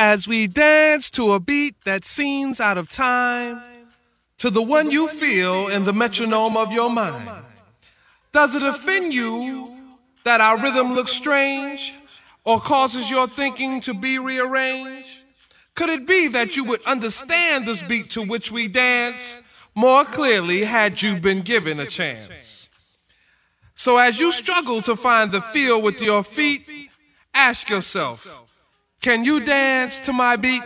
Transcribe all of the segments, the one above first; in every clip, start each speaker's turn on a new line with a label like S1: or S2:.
S1: As we dance to a beat that seems out of time, to the one you feel in the metronome of your mind. Does it offend you that our rhythm looks strange or causes your thinking to be rearranged? Could it be that you would understand this beat to which we dance more clearly had you been given a chance? So, as you struggle to find the feel with your feet, ask yourself, can you dance to my beat?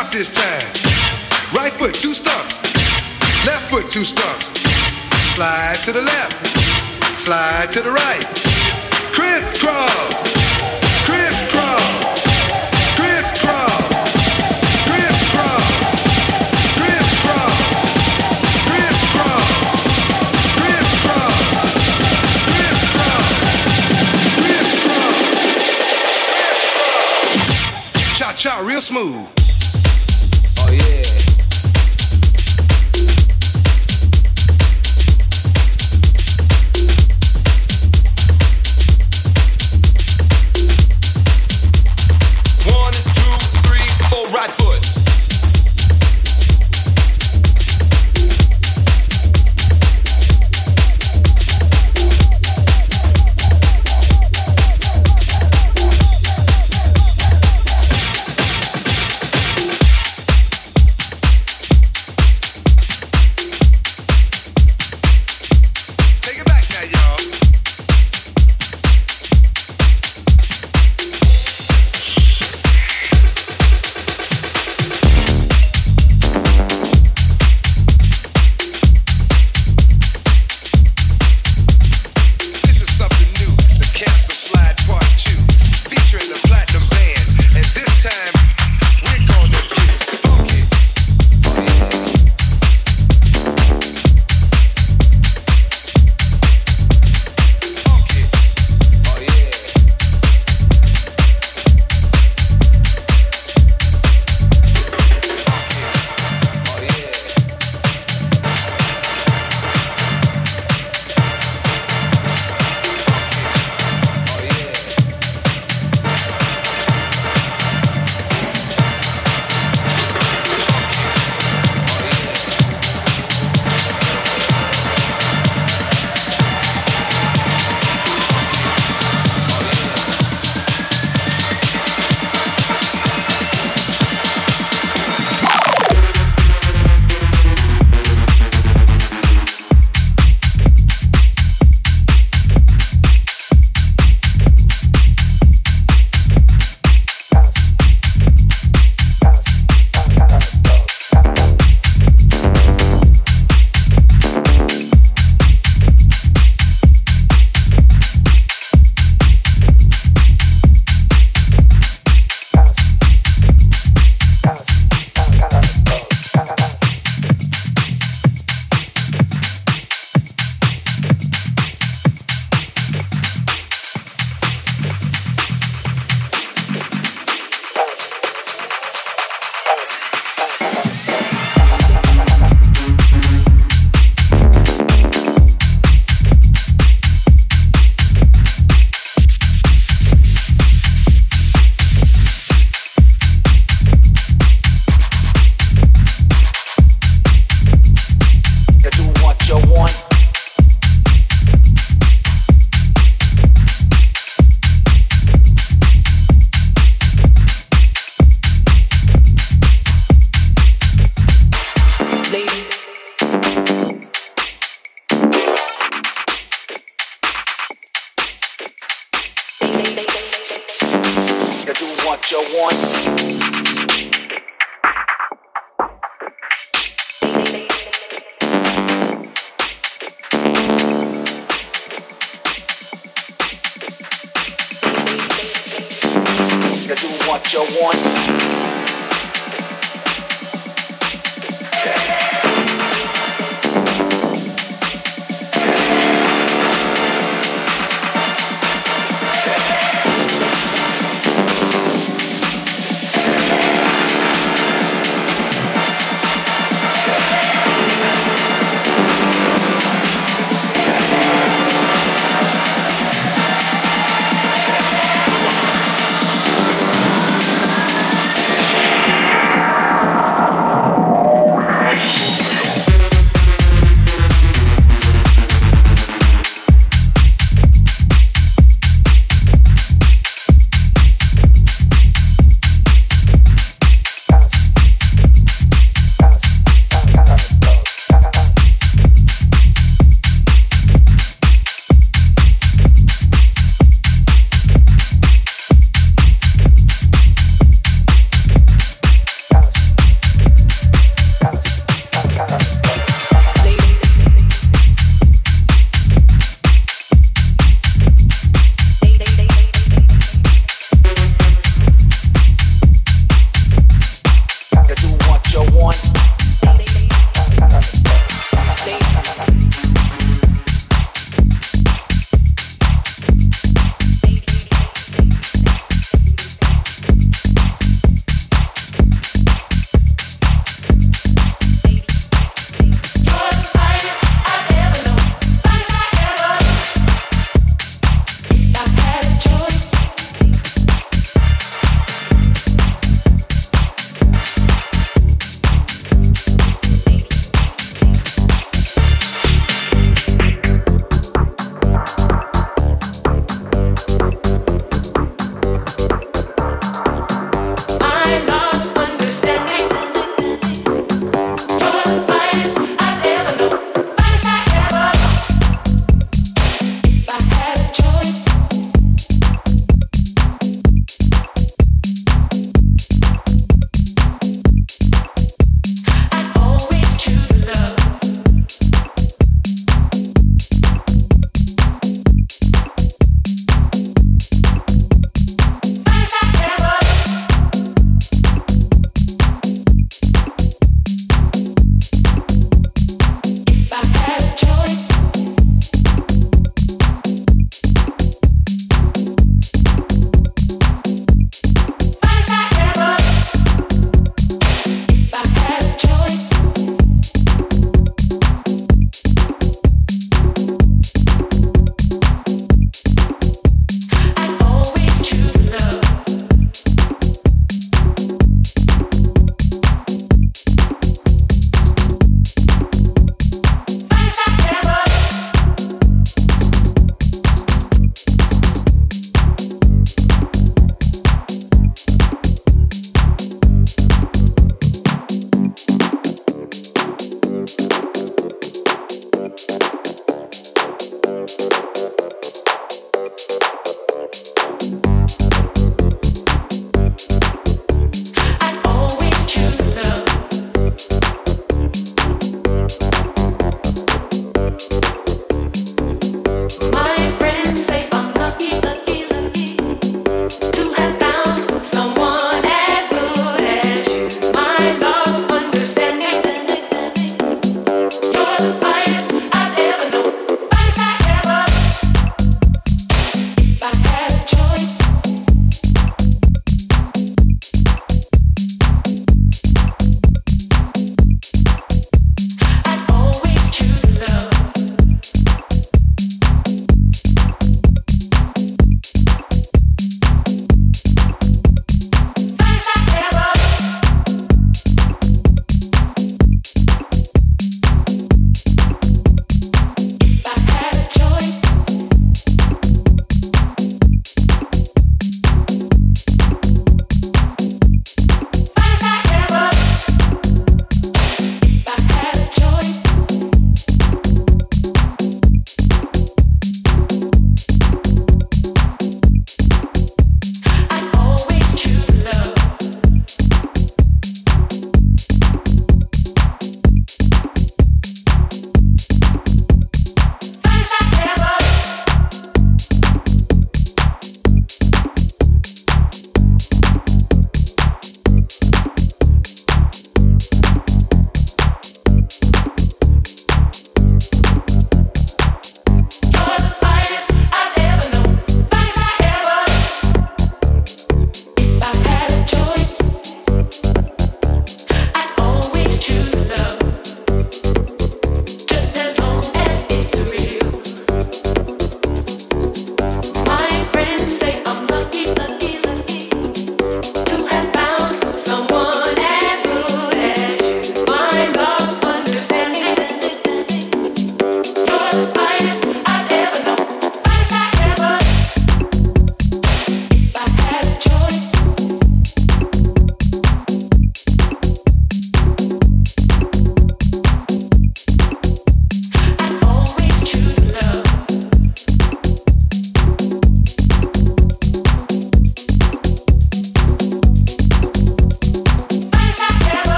S2: Stop this time. Right foot, two stumps. Left foot, two stumps. Slide to the left. Slide to the right. Crisscross. Crisscross. Crisscross. Crisscross. Crisscross. Crisscross. Crisscross. Crisscross. Cha cha, real smooth.